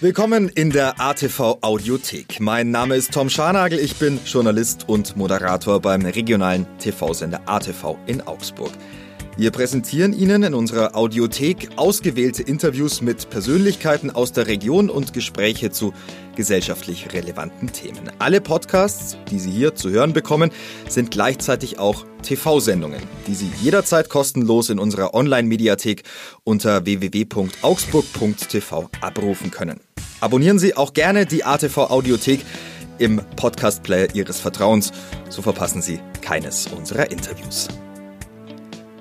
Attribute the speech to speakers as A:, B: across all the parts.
A: Willkommen in der ATV Audiothek. Mein Name ist Tom Scharnagel, ich bin Journalist und Moderator beim regionalen TV-Sender ATV in Augsburg. Wir präsentieren Ihnen in unserer Audiothek ausgewählte Interviews mit Persönlichkeiten aus der Region und Gespräche zu gesellschaftlich relevanten Themen. Alle Podcasts, die Sie hier zu hören bekommen, sind gleichzeitig auch TV-Sendungen, die Sie jederzeit kostenlos in unserer Online-Mediathek unter www.augsburg.tv abrufen können. Abonnieren Sie auch gerne die ATV Audiothek im Podcast-Player Ihres Vertrauens, so verpassen Sie keines unserer Interviews.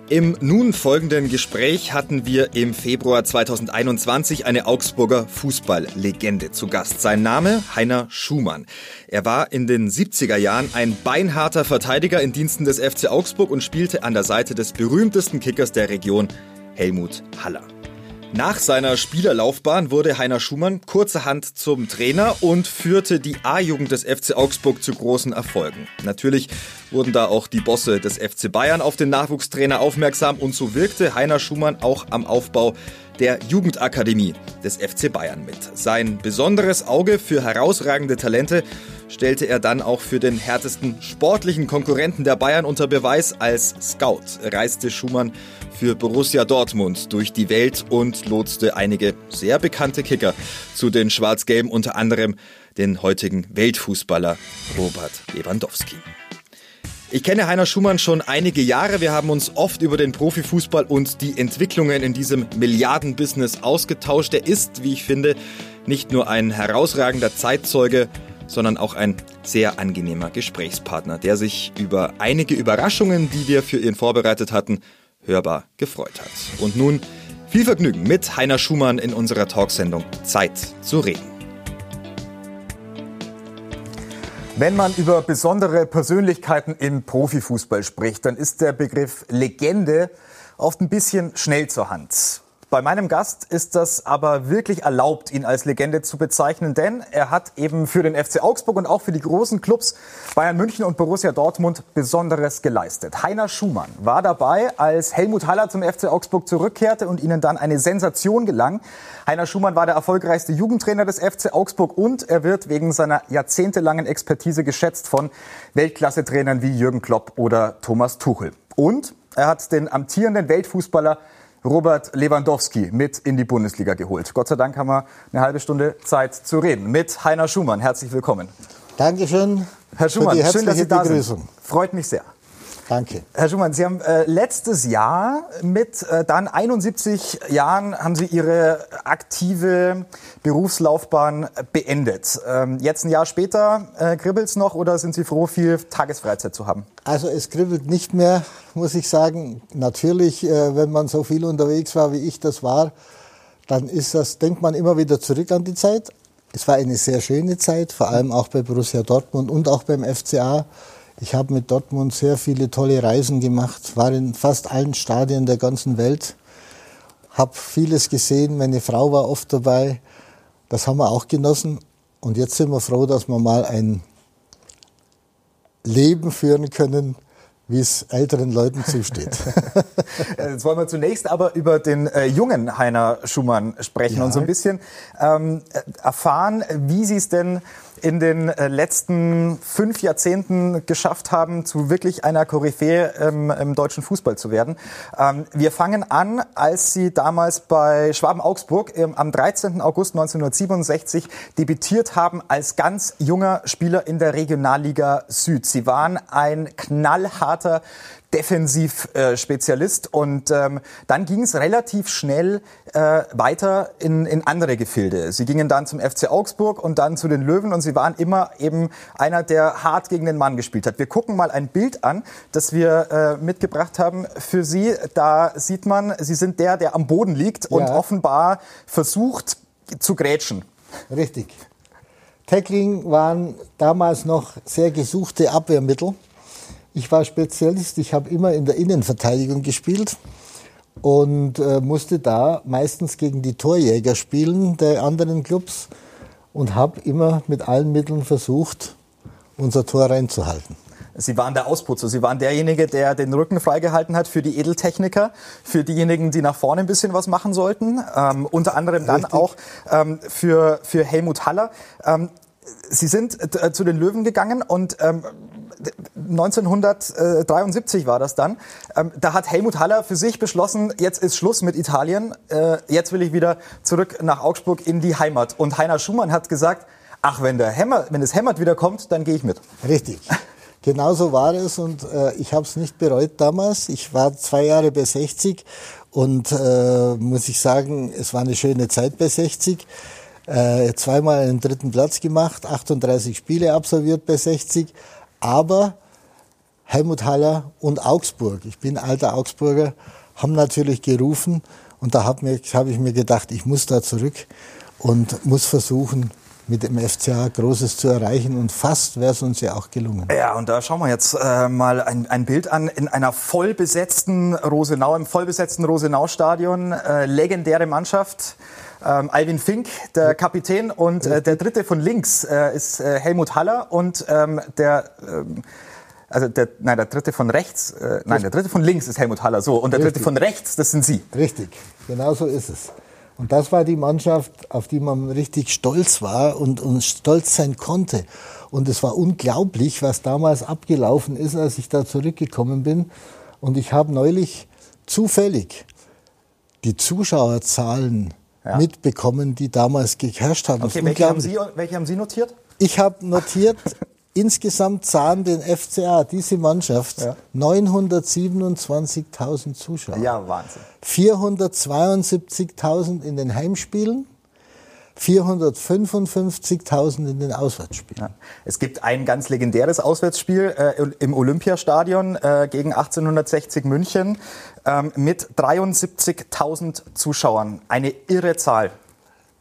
A: Im nun folgenden Gespräch hatten wir im Februar 2021 eine Augsburger Fußballlegende zu Gast. Sein Name Heiner Schumann. Er war in den 70er Jahren ein beinharter Verteidiger in Diensten des FC Augsburg und spielte an der Seite des berühmtesten Kickers der Region, Helmut Haller. Nach seiner Spielerlaufbahn wurde Heiner Schumann kurzerhand zum Trainer und führte die A-Jugend des FC Augsburg zu großen Erfolgen. Natürlich wurden da auch die Bosse des FC Bayern auf den Nachwuchstrainer aufmerksam und so wirkte Heiner Schumann auch am Aufbau der Jugendakademie des FC Bayern mit. Sein besonderes Auge für herausragende Talente stellte er dann auch für den härtesten sportlichen Konkurrenten der Bayern unter Beweis. Als Scout reiste Schumann für Borussia Dortmund durch die Welt und lotste einige sehr bekannte Kicker zu den Schwarz-Gelben, unter anderem den heutigen Weltfußballer Robert Lewandowski. Ich kenne Heiner Schumann schon einige Jahre. Wir haben uns oft über den Profifußball und die Entwicklungen in diesem Milliardenbusiness ausgetauscht. Er ist, wie ich finde, nicht nur ein herausragender Zeitzeuge, sondern auch ein sehr angenehmer Gesprächspartner, der sich über einige Überraschungen, die wir für ihn vorbereitet hatten, hörbar gefreut hat. Und nun viel Vergnügen mit Heiner Schumann in unserer Talksendung Zeit zu reden. Wenn man über besondere Persönlichkeiten im Profifußball spricht, dann ist der Begriff Legende oft ein bisschen schnell zur Hand. Bei meinem Gast ist das aber wirklich erlaubt, ihn als Legende zu bezeichnen, denn er hat eben für den FC Augsburg und auch für die großen Clubs Bayern München und Borussia Dortmund Besonderes geleistet. Heiner Schumann war dabei, als Helmut Haller zum FC Augsburg zurückkehrte und ihnen dann eine Sensation gelang. Heiner Schumann war der erfolgreichste Jugendtrainer des FC Augsburg und er wird wegen seiner jahrzehntelangen Expertise geschätzt von Weltklasse-Trainern wie Jürgen Klopp oder Thomas Tuchel. Und er hat den amtierenden Weltfußballer Robert Lewandowski mit in die Bundesliga geholt. Gott sei Dank haben wir eine halbe Stunde Zeit zu reden mit Heiner Schumann. Herzlich willkommen.
B: Dankeschön.
A: Herr Schumann, schön, dass Sie da Begrüßung. sind. Freut mich sehr.
B: Danke.
A: Herr Schumann, Sie haben äh, letztes Jahr mit äh, dann 71 Jahren haben Sie Ihre aktive Berufslaufbahn beendet. Ähm, jetzt ein Jahr später, äh, kribbelt es noch oder sind Sie froh, viel Tagesfreizeit zu haben?
B: Also es kribbelt nicht mehr, muss ich sagen. Natürlich, äh, wenn man so viel unterwegs war, wie ich das war, dann ist das, denkt man immer wieder zurück an die Zeit. Es war eine sehr schöne Zeit, vor allem auch bei Borussia Dortmund und auch beim FCA. Ich habe mit Dortmund sehr viele tolle Reisen gemacht, war in fast allen Stadien der ganzen Welt, habe vieles gesehen. Meine Frau war oft dabei. Das haben wir auch genossen. Und jetzt sind wir froh, dass wir mal ein Leben führen können, wie es älteren Leuten zusteht.
A: Jetzt wollen wir zunächst aber über den äh, jungen Heiner Schumann sprechen ja. und so ein bisschen ähm, erfahren, wie Sie es denn in den äh, letzten fünf Jahrzehnten geschafft haben, zu wirklich einer Koryphäe im, im deutschen Fußball zu werden. Ähm, wir fangen an, als Sie damals bei Schwaben Augsburg am 13. August 1967 debütiert haben als ganz junger Spieler in der Regionalliga Süd. Sie waren ein knallharter Defensivspezialist. Äh, und ähm, dann ging es relativ schnell äh, weiter in, in andere Gefilde. Sie gingen dann zum FC Augsburg und dann zu den Löwen und sie waren immer eben einer, der hart gegen den Mann gespielt hat. Wir gucken mal ein Bild an, das wir äh, mitgebracht haben für Sie. Da sieht man, Sie sind der, der am Boden liegt und ja. offenbar versucht zu grätschen.
B: Richtig. Tackling waren damals noch sehr gesuchte Abwehrmittel. Ich war Spezialist, ich habe immer in der Innenverteidigung gespielt und äh, musste da meistens gegen die Torjäger spielen der anderen Clubs und habe immer mit allen Mitteln versucht, unser Tor reinzuhalten.
A: Sie waren der Ausputzer. Sie waren derjenige, der den Rücken freigehalten hat für die Edeltechniker, für diejenigen, die nach vorne ein bisschen was machen sollten. Ähm, unter anderem dann Richtig. auch ähm, für, für Helmut Haller. Ähm, Sie sind äh, zu den Löwen gegangen und ähm, 1973 war das dann. Ähm, da hat Helmut Haller für sich beschlossen, jetzt ist Schluss mit Italien, äh, jetzt will ich wieder zurück nach Augsburg in die Heimat. Und Heiner Schumann hat gesagt, ach, wenn, der Hämmer, wenn das Hämmert wieder kommt, dann gehe ich mit.
B: Richtig. Genauso war es und äh, ich habe es nicht bereut damals. Ich war zwei Jahre bei 60 und äh, muss ich sagen, es war eine schöne Zeit bei 60. Äh, zweimal einen dritten Platz gemacht, 38 Spiele absolviert bei 60. Aber Helmut Haller und Augsburg, ich bin alter Augsburger, haben natürlich gerufen und da habe hab ich mir gedacht, ich muss da zurück und muss versuchen, mit dem FCA Großes zu erreichen und fast wäre es uns ja auch gelungen.
A: Ja, und da schauen wir jetzt äh, mal ein, ein, Bild an in einer vollbesetzten Rosenau, im vollbesetzten Rosenau-Stadion, äh, legendäre Mannschaft. Ähm, Alvin Fink, der Kapitän, und äh, der dritte von links äh, ist äh, Helmut Haller und ähm, der ähm, also der, nein, der dritte von rechts, äh, nein, der dritte von links ist Helmut Haller, so, und der Richtig. dritte von rechts, das sind Sie.
B: Richtig, genau so ist es. Und das war die Mannschaft, auf die man richtig stolz war und, und stolz sein konnte. Und es war unglaublich, was damals abgelaufen ist, als ich da zurückgekommen bin. Und ich habe neulich zufällig die Zuschauerzahlen ja. mitbekommen, die damals geherrscht haben.
A: Okay, welche haben, Sie, welche haben Sie notiert?
B: Ich habe notiert, insgesamt sahen den FCA, diese Mannschaft, ja. 927.000 Zuschauer.
A: Ja, Wahnsinn.
B: 472.000 in den Heimspielen 455.000 in den Auswärtsspielen. Ja.
A: Es gibt ein ganz legendäres Auswärtsspiel äh, im Olympiastadion äh, gegen 1860 München ähm, mit 73.000 Zuschauern. Eine irre Zahl.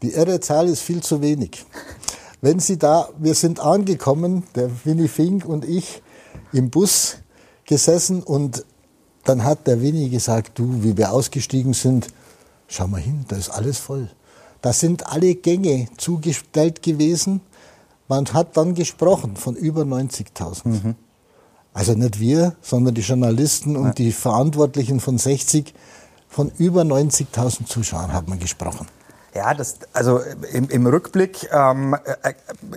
B: Die irre Zahl ist viel zu wenig. Wenn Sie da, wir sind angekommen, der Winnie Fink und ich, im Bus gesessen und dann hat der Winnie gesagt, du, wie wir ausgestiegen sind, schau mal hin, da ist alles voll. Da sind alle Gänge zugestellt gewesen. Man hat dann gesprochen von über 90.000. Mhm. Also nicht wir, sondern die Journalisten und ja. die Verantwortlichen von 60, von über 90.000 Zuschauern hat man gesprochen.
A: Ja, das, also im, im Rückblick, ähm, äh,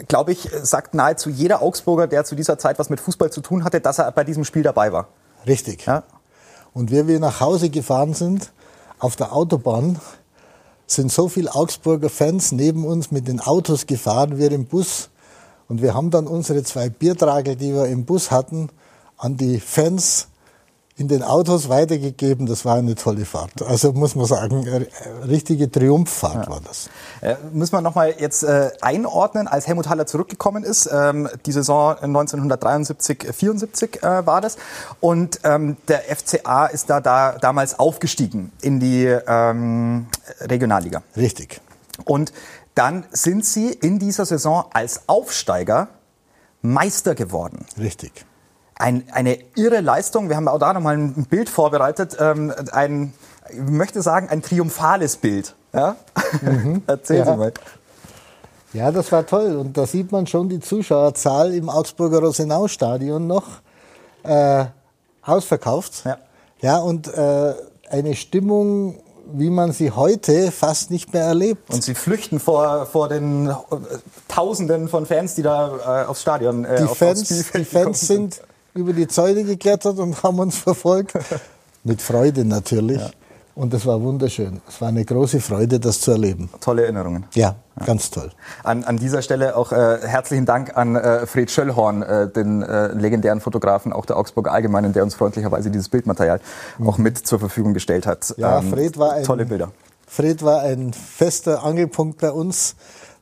A: glaube ich, sagt nahezu jeder Augsburger, der zu dieser Zeit was mit Fußball zu tun hatte, dass er bei diesem Spiel dabei war.
B: Richtig. Ja? Und wie wir nach Hause gefahren sind, auf der Autobahn, sind so viele Augsburger Fans neben uns mit den Autos gefahren, wir im Bus. Und wir haben dann unsere zwei Biertragel, die wir im Bus hatten, an die Fans in den Autos weitergegeben. Das war eine tolle Fahrt. Also muss man sagen, richtige Triumphfahrt ja. war das.
A: Äh, müssen wir nochmal jetzt äh, einordnen, als Helmut Haller zurückgekommen ist. Ähm, die Saison 1973, 74 äh, war das. Und ähm, der FCA ist da, da damals aufgestiegen in die ähm, Regionalliga.
B: Richtig.
A: Und dann sind Sie in dieser Saison als Aufsteiger Meister geworden.
B: Richtig
A: ein, eine irre Leistung. Wir haben auch da nochmal ein Bild vorbereitet. Ähm, ein, ich möchte sagen, ein triumphales Bild. Ja? Mhm. Erzählen ja. Sie mal.
B: Ja, das war toll. Und da sieht man schon die Zuschauerzahl im Augsburger Rosenau-Stadion noch äh, ausverkauft. Ja, ja und äh, eine Stimmung, wie man sie heute fast nicht mehr erlebt.
A: Und sie flüchten vor, vor den äh, Tausenden von Fans, die da äh, aufs Stadion
B: äh, die auf, Fans, Die Fans sind über die Zäune geklettert und haben uns verfolgt. Mit Freude natürlich. Ja. Und es war wunderschön. Es war eine große Freude, das zu erleben.
A: Tolle Erinnerungen.
B: Ja, ja. ganz toll.
A: An, an dieser Stelle auch äh, herzlichen Dank an äh, Fred Schöllhorn, äh, den äh, legendären Fotografen auch der Augsburger Allgemeinen, der uns freundlicherweise dieses Bildmaterial mhm. auch mit zur Verfügung gestellt hat.
B: Ja, ähm, Fred war ein,
A: tolle Bilder.
B: Fred war ein fester Angelpunkt bei uns,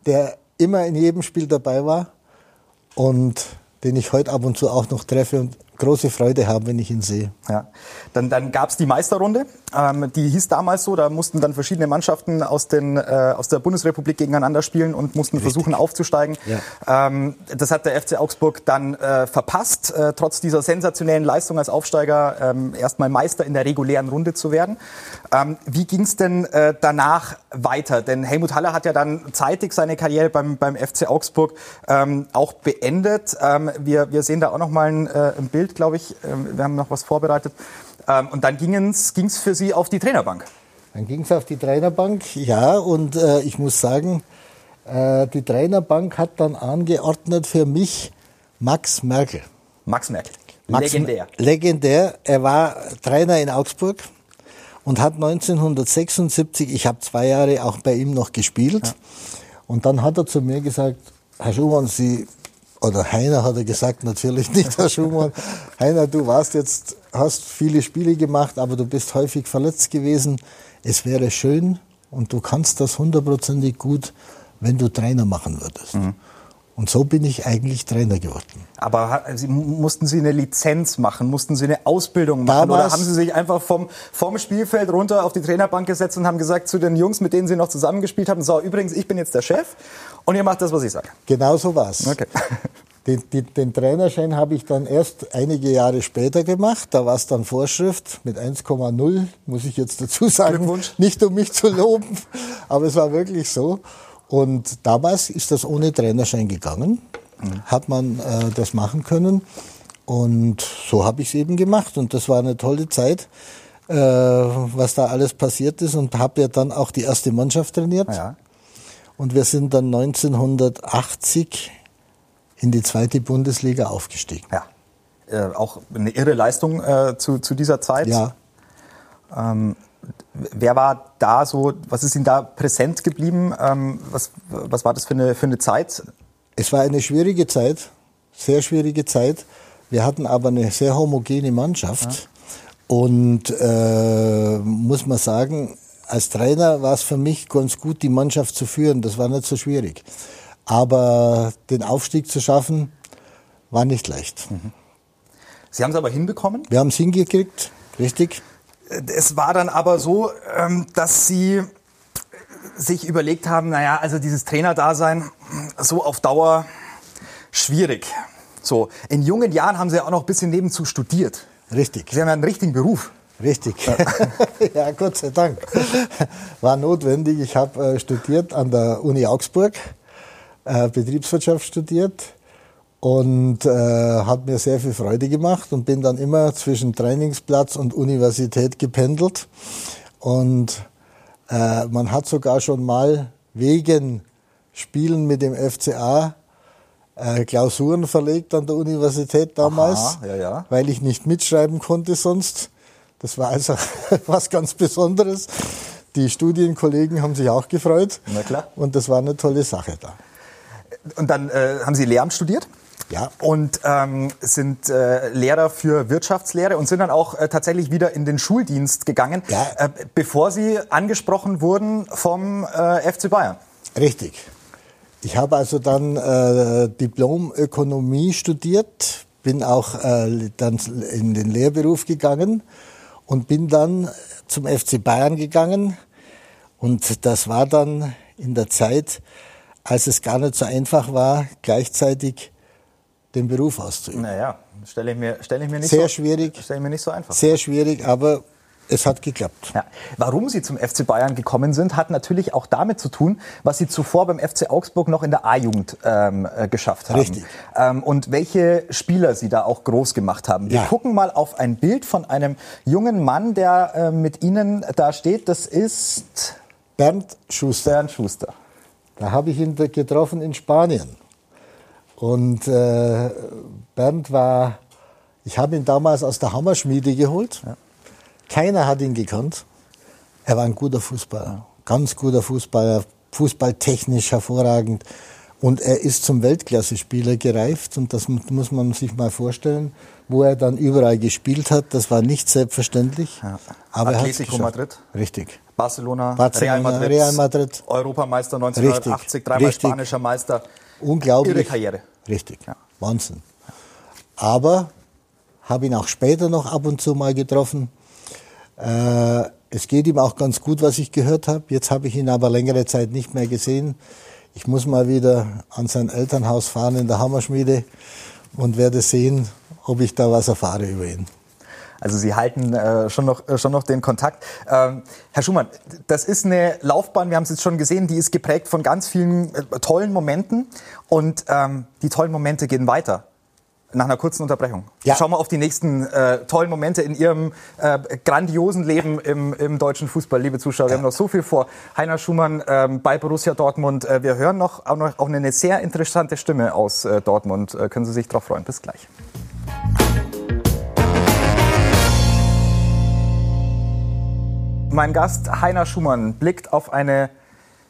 B: der immer in jedem Spiel dabei war. Und den ich heute ab und zu auch noch treffe und große Freude haben, wenn ich ihn sehe.
A: Ja. Dann, dann gab es die Meisterrunde, ähm, die hieß damals so, da mussten dann verschiedene Mannschaften aus, den, äh, aus der Bundesrepublik gegeneinander spielen und mussten Richtig. versuchen aufzusteigen. Ja. Ähm, das hat der FC Augsburg dann äh, verpasst, äh, trotz dieser sensationellen Leistung als Aufsteiger ähm, erstmal Meister in der regulären Runde zu werden. Ähm, wie ging es denn äh, danach weiter? Denn Helmut Haller hat ja dann zeitig seine Karriere beim, beim FC Augsburg ähm, auch beendet. Ähm, wir, wir sehen da auch noch mal ein, äh, ein Bild, glaube ich. Ähm, wir haben noch was vorbereitet. Ähm, und dann ging es für Sie auf die Trainerbank.
B: Dann ging es auf die Trainerbank, ja. Und äh, ich muss sagen, äh, die Trainerbank hat dann angeordnet für mich Max Merkel.
A: Max Merkel.
B: Max legendär. Legendär. Er war Trainer in Augsburg und hat 1976, ich habe zwei Jahre auch bei ihm noch gespielt. Ja. Und dann hat er zu mir gesagt, Herr Schumann, Sie oder Heiner hat er gesagt, natürlich nicht Herr Schumann. Heiner, du warst jetzt, hast viele Spiele gemacht, aber du bist häufig verletzt gewesen. Es wäre schön und du kannst das hundertprozentig gut, wenn du Trainer machen würdest. Mhm. Und so bin ich eigentlich Trainer geworden.
A: Aber Sie, mussten Sie eine Lizenz machen? Mussten Sie eine Ausbildung machen? Damals, oder haben Sie sich einfach vom, vom Spielfeld runter auf die Trainerbank gesetzt und haben gesagt zu den Jungs, mit denen Sie noch zusammengespielt haben, so, übrigens, ich bin jetzt der Chef und ihr macht das, was ich sage?
B: Genau so war's. Okay. Den, den, den Trainerschein habe ich dann erst einige Jahre später gemacht. Da war es dann Vorschrift mit 1,0, muss ich jetzt dazu sagen. Nicht um mich zu loben, aber es war wirklich so. Und damals ist das ohne Trainerschein gegangen, mhm. hat man äh, das machen können. Und so habe ich es eben gemacht. Und das war eine tolle Zeit, äh, was da alles passiert ist. Und habe ja dann auch die erste Mannschaft trainiert. Ja. Und wir sind dann 1980 in die zweite Bundesliga aufgestiegen.
A: Ja. Äh, auch eine irre Leistung äh, zu, zu dieser Zeit.
B: Ja.
A: Ähm, wer war da so, was ist Ihnen da präsent geblieben? Ähm, was, was war das für eine, für eine Zeit?
B: Es war eine schwierige Zeit, sehr schwierige Zeit. Wir hatten aber eine sehr homogene Mannschaft. Ja. Und äh, muss man sagen, als Trainer war es für mich ganz gut, die Mannschaft zu führen. Das war nicht so schwierig. Aber den Aufstieg zu schaffen, war nicht leicht. Mhm.
A: Sie haben es aber hinbekommen?
B: Wir haben es hingekriegt, richtig.
A: Es war dann aber so, ähm, dass Sie sich überlegt haben, naja, also dieses Trainerdasein so auf Dauer schwierig. So, in jungen Jahren haben Sie ja auch noch ein bisschen nebenzu studiert.
B: Richtig.
A: Sie haben ja einen richtigen Beruf.
B: Richtig. ja, Gott sei Dank. War notwendig. Ich habe äh, studiert an der Uni Augsburg äh, Betriebswirtschaft studiert und äh, hat mir sehr viel Freude gemacht und bin dann immer zwischen Trainingsplatz und Universität gependelt. Und äh, man hat sogar schon mal wegen Spielen mit dem FCA äh, Klausuren verlegt an der Universität damals,
A: Aha, ja, ja.
B: weil ich nicht mitschreiben konnte sonst. Das war also was ganz Besonderes. Die Studienkollegen haben sich auch gefreut.
A: Na klar.
B: Und das war eine tolle Sache da.
A: Und dann äh, haben Sie Lehramt studiert?
B: Ja.
A: Und ähm, sind äh, Lehrer für Wirtschaftslehre und sind dann auch äh, tatsächlich wieder in den Schuldienst gegangen,
B: ja.
A: äh, bevor Sie angesprochen wurden vom äh, FC Bayern.
B: Richtig. Ich habe also dann äh, Diplom Ökonomie studiert, bin auch äh, dann in den Lehrberuf gegangen und bin dann zum FC Bayern gegangen. Und das war dann in der Zeit, als es gar nicht so einfach war, gleichzeitig den Beruf auszuüben.
A: Naja, stelle ich mir, stelle ich mir nicht
B: sehr
A: so,
B: schwierig.
A: Stelle ich mir nicht so einfach.
B: Sehr schwierig, aber es hat geklappt.
A: Ja. Warum Sie zum FC Bayern gekommen sind, hat natürlich auch damit zu tun, was Sie zuvor beim FC Augsburg noch in der A-Jugend ähm, äh, geschafft haben.
B: Richtig.
A: Ähm, und welche Spieler Sie da auch groß gemacht haben. Wir
B: ja.
A: gucken mal auf ein Bild von einem jungen Mann, der äh, mit Ihnen da steht. Das ist
B: Bernd Schuster.
A: Bernd Schuster.
B: Da habe ich ihn getroffen in Spanien. Und äh, Bernd war, ich habe ihn damals aus der Hammerschmiede geholt. Ja. Keiner hat ihn gekannt. Er war ein guter Fußballer, ganz guter Fußballer, fußballtechnisch hervorragend. Und er ist zum Weltklasse-Spieler gereift und das muss man sich mal vorstellen, wo er dann überall gespielt hat. Das war nicht selbstverständlich. Ja.
A: Aber Atletico Madrid.
B: Richtig.
A: Barcelona,
B: Barcelona Real, Madrid,
A: Real Madrid, Europameister 1980, Richtig. dreimal spanischer Meister.
B: Unglaublich.
A: Ihre Karriere.
B: Richtig. Ja. Wahnsinn. Aber habe ihn auch später noch ab und zu mal getroffen. Äh, es geht ihm auch ganz gut, was ich gehört habe. Jetzt habe ich ihn aber längere Zeit nicht mehr gesehen. Ich muss mal wieder an sein Elternhaus fahren in der Hammerschmiede und werde sehen, ob ich da was erfahre über ihn.
A: Also Sie halten äh, schon, noch, äh, schon noch den Kontakt. Ähm, Herr Schumann, das ist eine Laufbahn, wir haben es jetzt schon gesehen, die ist geprägt von ganz vielen äh, tollen Momenten und ähm, die tollen Momente gehen weiter nach einer kurzen Unterbrechung. Ja. Schauen wir auf die nächsten äh, tollen Momente in Ihrem äh, grandiosen Leben im, im, deutschen Fußball, liebe Zuschauer. Wir ja. haben noch so viel vor. Heiner Schumann ähm, bei Borussia Dortmund. Äh, wir hören noch auch, noch auch eine sehr interessante Stimme aus äh, Dortmund. Äh, können Sie sich darauf freuen. Bis gleich. Mein Gast Heiner Schumann blickt auf eine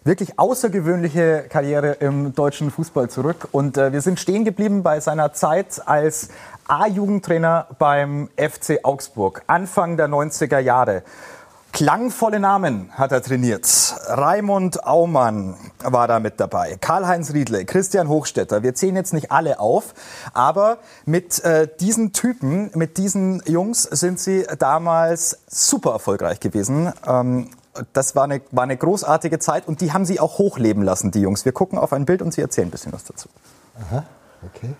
A: wirklich außergewöhnliche Karriere im deutschen Fußball zurück. Und äh, wir sind stehen geblieben bei seiner Zeit als A-Jugendtrainer beim FC Augsburg, Anfang der 90er Jahre. Klangvolle Namen hat er trainiert. Raimund Aumann war da mit dabei. Karl-Heinz Riedle, Christian Hochstetter. Wir zählen jetzt nicht alle auf, aber mit äh, diesen Typen, mit diesen Jungs sind sie damals super erfolgreich gewesen. Ähm, das war eine, war eine großartige Zeit und die haben sie auch hochleben lassen, die Jungs. Wir gucken auf ein Bild und sie erzählen ein bisschen was dazu.
B: Aha, okay.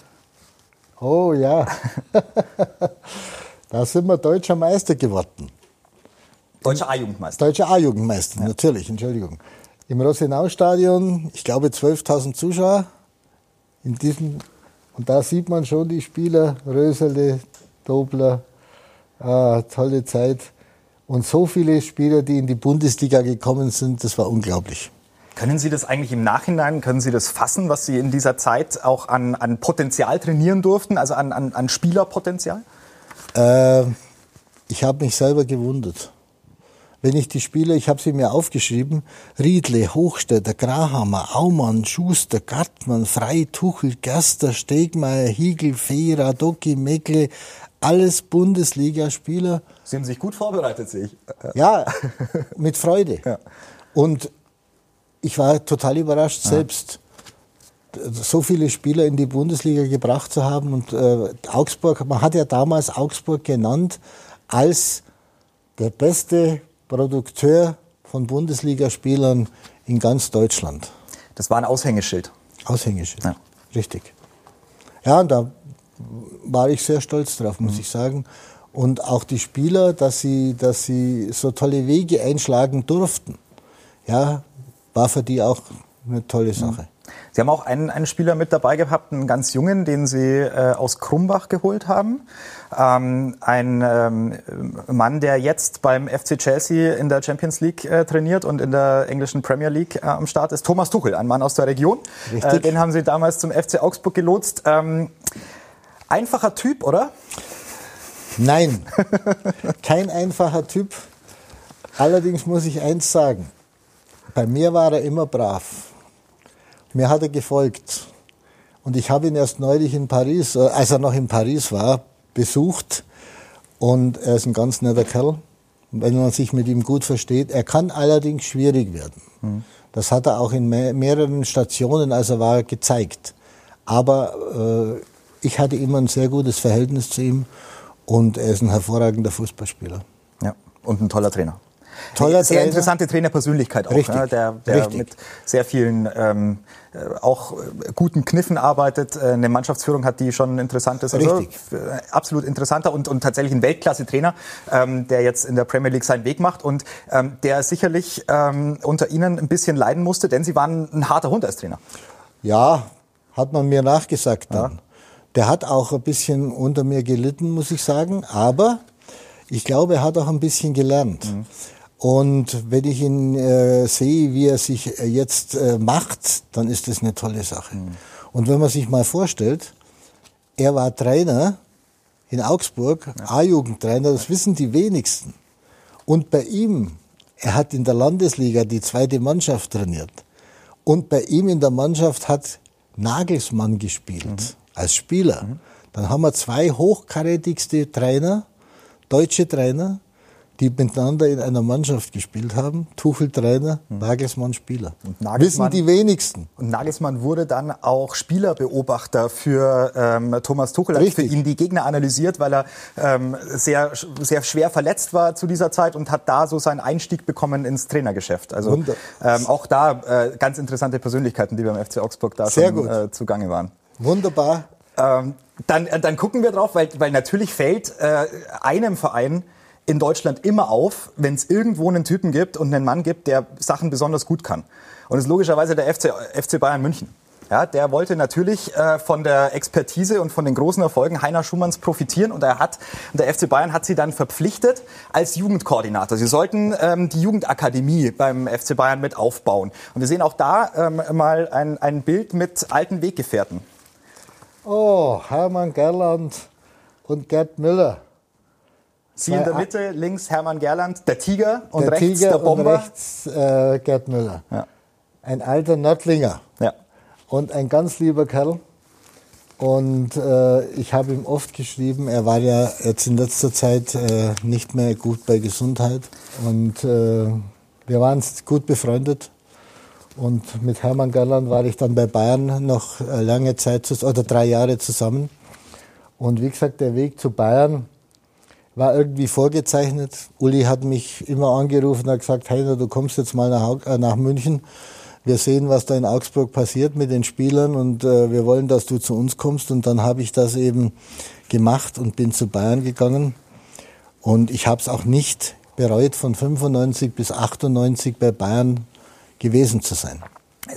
B: Oh ja, da sind wir deutscher Meister geworden.
A: Deutscher A-Jugendmeister.
B: Deutscher A-Jugendmeister, ja. natürlich, Entschuldigung. Im Rosenau-Stadion, ich glaube 12.000 Zuschauer. In diesem, und da sieht man schon die Spieler, Rösele, Dobler, ah, tolle Zeit. Und so viele Spieler, die in die Bundesliga gekommen sind, das war unglaublich.
A: Können Sie das eigentlich im Nachhinein, können Sie das fassen, was Sie in dieser Zeit auch an, an Potenzial trainieren durften, also an, an, an Spielerpotenzial?
B: Äh, ich habe mich selber gewundert. Wenn ich die Spieler, ich habe sie mir aufgeschrieben, Riedle, Hochstädter, Grahammer, Aumann, Schuster, Gartmann, Frei, Tuchel, Gerster, Stegmeier, Hiegel, Fehrer, Docki, Meckle, alles Bundesligaspieler.
A: Sie haben sich gut vorbereitet, sehe ich.
B: Ja, mit Freude. Ja. Und ich war total überrascht ja. selbst, so viele Spieler in die Bundesliga gebracht zu haben. Und äh, Augsburg, man hat ja damals Augsburg genannt als der beste Produkteur von Bundesligaspielern in ganz Deutschland.
A: Das war ein Aushängeschild.
B: Aushängeschild, ja. richtig. Ja, und da war ich sehr stolz drauf, muss mhm. ich sagen. Und auch die Spieler, dass sie, dass sie so tolle Wege einschlagen durften, ja, war für die auch eine tolle mhm.
A: Sie haben auch einen, einen Spieler mit dabei gehabt, einen ganz jungen, den Sie äh, aus Krumbach geholt haben. Ähm, ein ähm, Mann, der jetzt beim FC Chelsea in der Champions League äh, trainiert und in der englischen Premier League äh, am Start ist. Thomas Tuchel, ein Mann aus der Region. Richtig. den haben Sie damals zum FC Augsburg gelotst. Ähm, Einfacher Typ, oder?
B: Nein, kein einfacher Typ. Allerdings muss ich eins sagen. Bei mir war er immer brav. Mir hat er gefolgt. Und ich habe ihn erst neulich in Paris, äh, als er noch in Paris war, besucht. Und er ist ein ganz netter Kerl, wenn man sich mit ihm gut versteht. Er kann allerdings schwierig werden. Mhm. Das hat er auch in mehreren Stationen, als er war, gezeigt. Aber äh, ich hatte immer ein sehr gutes Verhältnis zu ihm und er ist ein hervorragender Fußballspieler.
A: Ja, und ein toller Trainer. Toller sehr Trainer. interessante Trainerpersönlichkeit auch, Richtig. Ne? der, der Richtig. mit sehr vielen ähm, äh, auch äh, guten Kniffen arbeitet, äh, eine Mannschaftsführung hat, die schon interessant ist. Also Richtig. absolut interessanter und, und tatsächlich ein Weltklasse-Trainer, ähm, der jetzt in der Premier League seinen Weg macht und ähm, der sicherlich ähm, unter Ihnen ein bisschen leiden musste, denn Sie waren ein harter Hund als Trainer.
B: Ja, hat man mir nachgesagt dann. Ja. Der hat auch ein bisschen unter mir gelitten, muss ich sagen. Aber ich glaube, er hat auch ein bisschen gelernt. Mhm. Und wenn ich ihn äh, sehe, wie er sich äh, jetzt äh, macht, dann ist das eine tolle Sache. Mhm. Und wenn man sich mal vorstellt, er war Trainer in Augsburg, ja. A-Jugendtrainer, das wissen die wenigsten. Und bei ihm, er hat in der Landesliga die zweite Mannschaft trainiert. Und bei ihm in der Mannschaft hat Nagelsmann gespielt. Mhm als Spieler, mhm. dann haben wir zwei hochkarätigste Trainer, deutsche Trainer, die miteinander in einer Mannschaft gespielt haben. Tuchel Trainer, hm. Nagelsmann Spieler. Nagelsmann, Wissen die wenigsten.
A: Und Nagelsmann wurde dann auch Spielerbeobachter für ähm, Thomas Tuchel, hat für ihn die Gegner analysiert, weil er ähm, sehr, sehr schwer verletzt war zu dieser Zeit und hat da so seinen Einstieg bekommen ins Trainergeschäft. Also ähm, auch da äh, ganz interessante Persönlichkeiten, die beim FC Augsburg da sehr schon äh, zugange waren.
B: Wunderbar.
A: Ähm, dann, äh, dann gucken wir drauf, weil, weil natürlich fällt äh, einem Verein in Deutschland immer auf, wenn es irgendwo einen Typen gibt und einen Mann gibt, der Sachen besonders gut kann. Und das ist logischerweise der FC, FC Bayern München. Ja, der wollte natürlich äh, von der Expertise und von den großen Erfolgen Heiner Schumanns profitieren und er hat, und der FC Bayern hat sie dann verpflichtet als Jugendkoordinator. Sie sollten ähm, die Jugendakademie beim FC Bayern mit aufbauen. Und wir sehen auch da ähm, mal ein, ein Bild mit alten Weggefährten.
B: Oh, Hermann Gerland und Gerd Müller.
A: Sie in der Mitte, links Hermann Gerland, der Tiger und
B: der
A: rechts
B: Tiger
A: der Bomber.
B: Und rechts äh, Gerd Müller. Ja. Ein alter Nördlinger. Ja. Und ein ganz lieber Kerl. Und äh, ich habe ihm oft geschrieben, er war ja jetzt in letzter Zeit äh, nicht mehr gut bei Gesundheit. Und äh, wir waren gut befreundet. Und mit Hermann Gerland war ich dann bei Bayern noch äh, lange Zeit, oder drei Jahre zusammen. Und wie gesagt, der Weg zu Bayern war irgendwie vorgezeichnet. Uli hat mich immer angerufen und hat gesagt, Heiner, du kommst jetzt mal nach, äh, nach München. Wir sehen, was da in Augsburg passiert mit den Spielern und äh, wir wollen, dass du zu uns kommst. Und dann habe ich das eben gemacht und bin zu Bayern gegangen. Und ich habe es auch nicht bereut, von 95 bis 98 bei Bayern gewesen zu sein.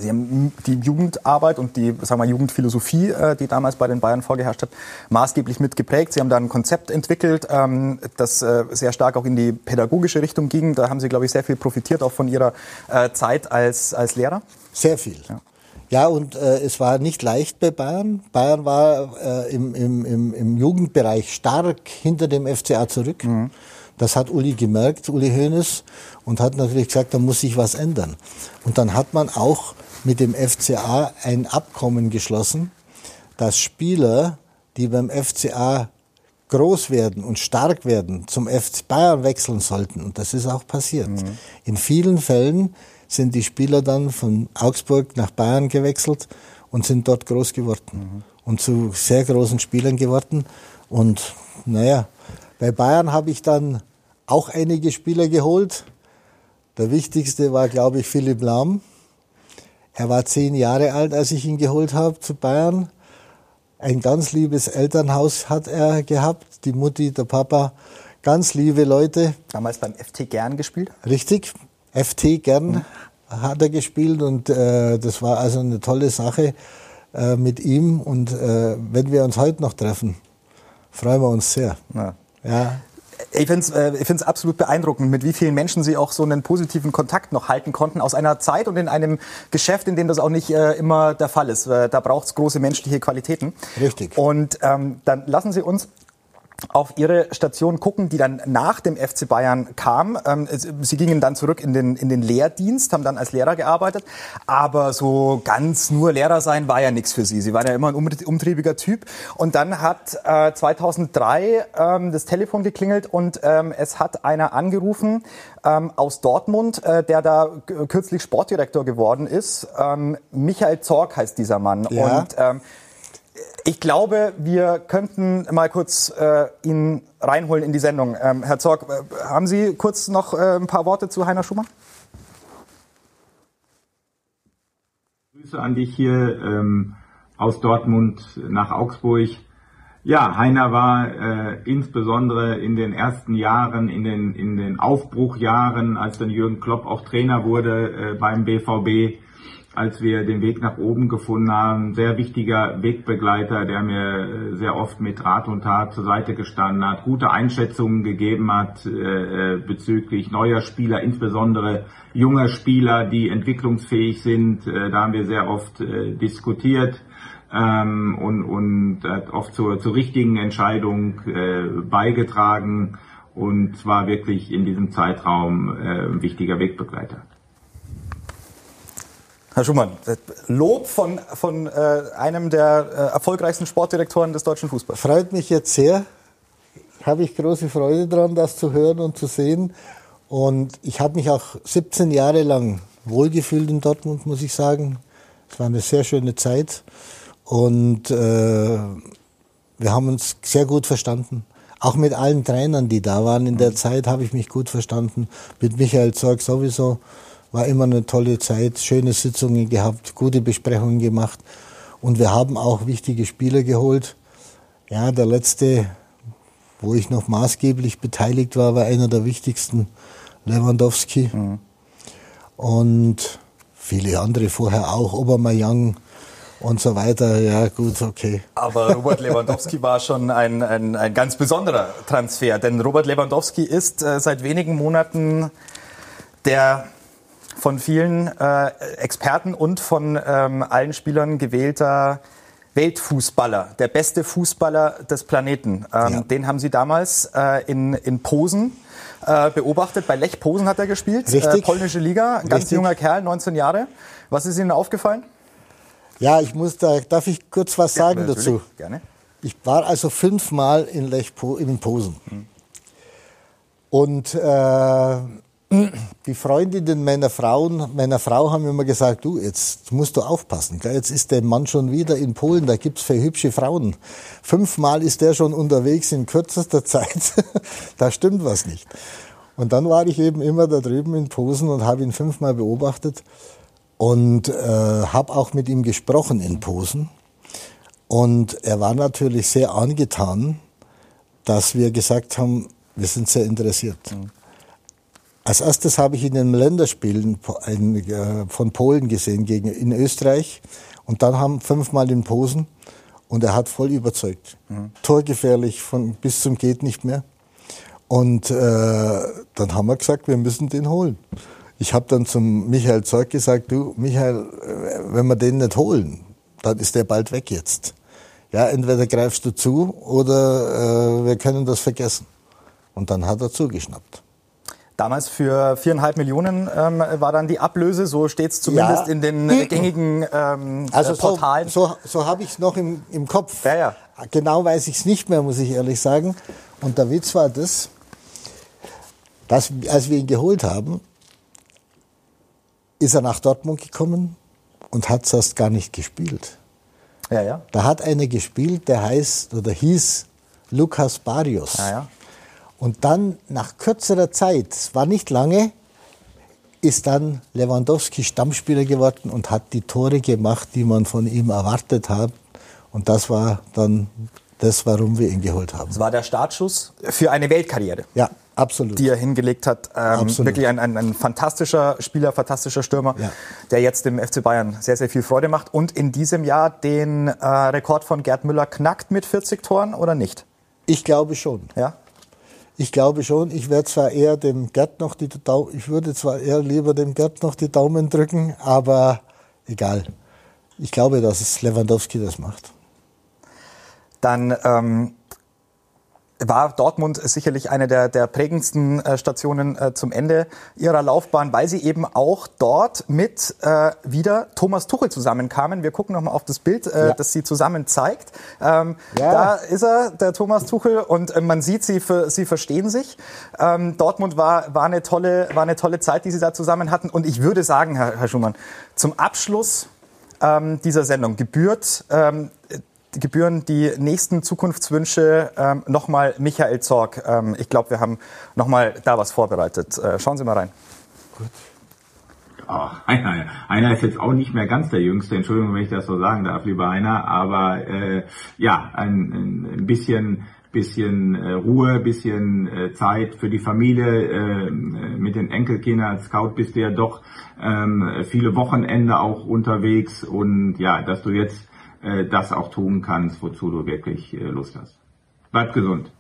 A: Sie haben die Jugendarbeit und die sagen wir, Jugendphilosophie, äh, die damals bei den Bayern vorgeherrscht hat, maßgeblich mitgeprägt. Sie haben da ein Konzept entwickelt, ähm, das äh, sehr stark auch in die pädagogische Richtung ging. Da haben Sie, glaube ich, sehr viel profitiert, auch von Ihrer äh, Zeit als, als Lehrer.
B: Sehr viel. Ja. Ja, und äh, es war nicht leicht bei Bayern. Bayern war äh, im, im, im, im Jugendbereich stark hinter dem FCA zurück. Mhm. Das hat Uli gemerkt, Uli Hoeneß, und hat natürlich gesagt, da muss sich was ändern. Und dann hat man auch mit dem FCA ein Abkommen geschlossen, dass Spieler, die beim FCA groß werden und stark werden, zum FC Bayern wechseln sollten. Und das ist auch passiert. Mhm. In vielen Fällen sind die Spieler dann von Augsburg nach Bayern gewechselt und sind dort groß geworden. Mhm. Und zu sehr großen Spielern geworden. Und naja, bei Bayern habe ich dann auch einige Spieler geholt. Der wichtigste war, glaube ich, Philipp Lahm. Er war zehn Jahre alt, als ich ihn geholt habe zu Bayern. Ein ganz liebes Elternhaus hat er gehabt. Die Mutti, der Papa, ganz liebe Leute.
A: Damals beim FT Gern gespielt?
B: Richtig, FT Gern mhm. hat er gespielt und äh, das war also eine tolle Sache äh, mit ihm. Und äh, wenn wir uns heute noch treffen, freuen wir uns sehr. Ja.
A: ja ich finde es äh, ich find's absolut beeindruckend, mit wie vielen Menschen Sie auch so einen positiven Kontakt noch halten konnten aus einer Zeit und in einem Geschäft, in dem das auch nicht äh, immer der Fall ist. Äh, da braucht es große menschliche Qualitäten.
B: Richtig.
A: Und ähm, dann lassen Sie uns auf ihre Station gucken, die dann nach dem FC Bayern kam. Ähm, sie gingen dann zurück in den, in den Lehrdienst, haben dann als Lehrer gearbeitet. Aber so ganz nur Lehrer sein war ja nichts für sie. Sie waren ja immer ein umtriebiger Typ. Und dann hat äh, 2003 ähm, das Telefon geklingelt und ähm, es hat einer angerufen aus Dortmund, äh, der da kürzlich Sportdirektor geworden ist. Michael Zorg heißt dieser Mann. Ja. Und ich glaube, wir könnten mal kurz äh, ihn reinholen in die Sendung. Ähm, Herr Zorg, äh, haben Sie kurz noch äh, ein paar Worte zu Heiner Schumann?
C: Grüße an dich hier ähm, aus Dortmund nach Augsburg. Ja, Heiner war äh, insbesondere in den ersten Jahren, in den, in den Aufbruchjahren, als dann Jürgen Klopp auch Trainer wurde äh, beim BVB, als wir den Weg nach oben gefunden haben. Sehr wichtiger Wegbegleiter, der mir äh, sehr oft mit Rat und Tat zur Seite gestanden hat, gute Einschätzungen gegeben hat äh, äh, bezüglich neuer Spieler, insbesondere junger Spieler, die entwicklungsfähig sind. Äh, da haben wir sehr oft äh, diskutiert. Ähm, und, und hat oft zur, zur richtigen Entscheidung äh, beigetragen und zwar wirklich in diesem Zeitraum äh, ein wichtiger Wegbegleiter.
A: Herr Schumann, Lob von, von äh, einem der äh, erfolgreichsten Sportdirektoren des deutschen Fußballs.
B: Freut mich jetzt sehr. habe ich große Freude dran, das zu hören und zu sehen. Und ich habe mich auch 17 Jahre lang wohlgefühlt in Dortmund, muss ich sagen. Es war eine sehr schöne Zeit und äh, wir haben uns sehr gut verstanden. Auch mit allen Trainern, die da waren in der Zeit, habe ich mich gut verstanden. Mit Michael Zorg sowieso. War immer eine tolle Zeit, schöne Sitzungen gehabt, gute Besprechungen gemacht. Und wir haben auch wichtige Spieler geholt. Ja, der letzte, wo ich noch maßgeblich beteiligt war, war einer der wichtigsten, Lewandowski. Mhm. Und viele andere vorher auch, Obermeier und so weiter. Ja, gut, okay.
A: Aber Robert Lewandowski war schon ein, ein, ein ganz besonderer Transfer, denn Robert Lewandowski ist äh, seit wenigen Monaten der von vielen äh, Experten und von ähm, allen Spielern gewählter Weltfußballer, der beste Fußballer des Planeten. Ähm, ja. Den haben Sie damals äh, in, in Posen äh, beobachtet. Bei Lech Posen hat er gespielt.
B: Richtig. Äh,
A: polnische Liga, ein ganz junger Kerl, 19 Jahre. Was ist Ihnen aufgefallen?
B: Ja, ich muss da, darf ich kurz was ja, sagen dazu?
A: Gerne.
B: Ich war also fünfmal in Lech in Posen. Hm. Und äh, die Freundinnen meiner Frauen, meiner Frau haben immer gesagt, du, jetzt musst du aufpassen. Jetzt ist der Mann schon wieder in Polen, da gibt's für hübsche Frauen. Fünfmal ist der schon unterwegs in kürzester Zeit. da stimmt was nicht. Und dann war ich eben immer da drüben in Posen und habe ihn fünfmal beobachtet und äh, habe auch mit ihm gesprochen in Posen. Und er war natürlich sehr angetan, dass wir gesagt haben, wir sind sehr interessiert. Mhm. Als erstes habe ich ihn in Länderspielen äh, von Polen gesehen gegen in Österreich und dann haben fünfmal in Posen und er hat voll überzeugt. Mhm. Torgefährlich von bis zum geht nicht mehr. Und äh, dann haben wir gesagt, wir müssen den holen. Ich habe dann zum Michael Zeug gesagt, du Michael, äh, wenn wir den nicht holen, dann ist der bald weg jetzt. Ja, entweder greifst du zu oder äh, wir können das vergessen. Und dann hat er zugeschnappt.
A: Damals für viereinhalb Millionen ähm, war dann die Ablöse, so steht es zumindest ja. in den äh, gängigen ähm,
B: also
A: äh, Portalen.
B: So, so, so habe ich es noch im, im Kopf.
A: Ja, ja.
B: Genau weiß ich es nicht mehr, muss ich ehrlich sagen. Und der Witz war das, dass als wir ihn geholt haben, ist er nach Dortmund gekommen und hat erst gar nicht gespielt.
A: Ja, ja.
B: Da hat einer gespielt, der heißt oder hieß Lukas Barrios.
A: Ja, ja.
B: Und dann nach kürzerer Zeit, war nicht lange, ist dann Lewandowski Stammspieler geworden und hat die Tore gemacht, die man von ihm erwartet hat. Und das war dann das, warum wir ihn geholt haben.
A: Das war der Startschuss für eine Weltkarriere.
B: Ja, absolut.
A: Die er hingelegt hat. Ähm, wirklich ein, ein, ein, fantastischer Spieler, fantastischer Stürmer, ja. der jetzt dem FC Bayern sehr, sehr viel Freude macht und in diesem Jahr den äh, Rekord von Gerd Müller knackt mit 40 Toren oder nicht?
B: Ich glaube schon.
A: Ja?
B: Ich glaube schon, ich werde zwar eher dem Gerd noch die Daumen, ich würde zwar eher lieber dem Gerd noch die Daumen drücken, aber egal. Ich glaube, dass es Lewandowski das macht.
A: Dann ähm, war Dortmund sicherlich eine der, der prägendsten äh, Stationen äh, zum Ende ihrer Laufbahn, weil sie eben auch dort mit äh, wieder Thomas Tuchel zusammenkamen. Wir gucken nochmal auf das Bild, äh, ja. das sie zusammen zeigt. Ähm, ja. Da ist er, der Thomas Tuchel, und äh, man sieht, sie, für, sie verstehen sich. Ähm, Dortmund war, war, eine tolle, war eine tolle Zeit, die sie da zusammen hatten. Und ich würde sagen, Herr, Herr Schumann, zum Abschluss ähm, dieser Sendung gebührt ähm, gebühren die nächsten Zukunftswünsche ähm, nochmal Michael Zorg. Ähm, ich glaube, wir haben nochmal da was vorbereitet. Äh, schauen Sie mal rein. Gut.
C: Ach, Heiner. Heiner ist jetzt auch nicht mehr ganz der Jüngste, Entschuldigung, wenn ich das so sagen darf, lieber Heiner, aber äh, ja, ein, ein bisschen bisschen äh, Ruhe, bisschen äh, Zeit für die Familie äh, mit den Enkelkindern. Als Scout bist du ja doch ähm, viele Wochenende auch unterwegs und ja, dass du jetzt äh, das auch tun kannst, wozu du wirklich äh, Lust hast. Bleib gesund.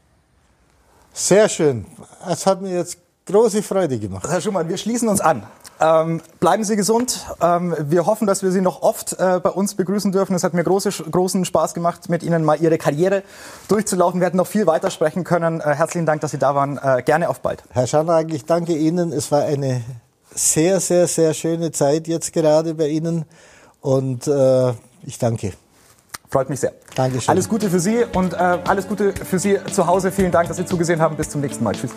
B: Sehr schön. Es hat mir jetzt große Freude gemacht.
A: Herr Schumann, wir schließen uns an. Ähm, bleiben Sie gesund. Ähm, wir hoffen, dass wir Sie noch oft äh, bei uns begrüßen dürfen. Es hat mir große, großen Spaß gemacht, mit Ihnen mal Ihre Karriere durchzulaufen. Wir hätten noch viel weiter sprechen können. Äh, herzlichen Dank, dass Sie da waren. Äh, gerne auf bald.
B: Herr Schanag, ich danke Ihnen. Es war eine sehr, sehr, sehr schöne Zeit jetzt gerade bei Ihnen. Und äh, ich danke.
A: Freut mich sehr.
B: Dankeschön.
A: Alles Gute für Sie und äh, alles Gute für Sie zu Hause. Vielen Dank, dass Sie zugesehen haben. Bis zum nächsten Mal. Tschüss.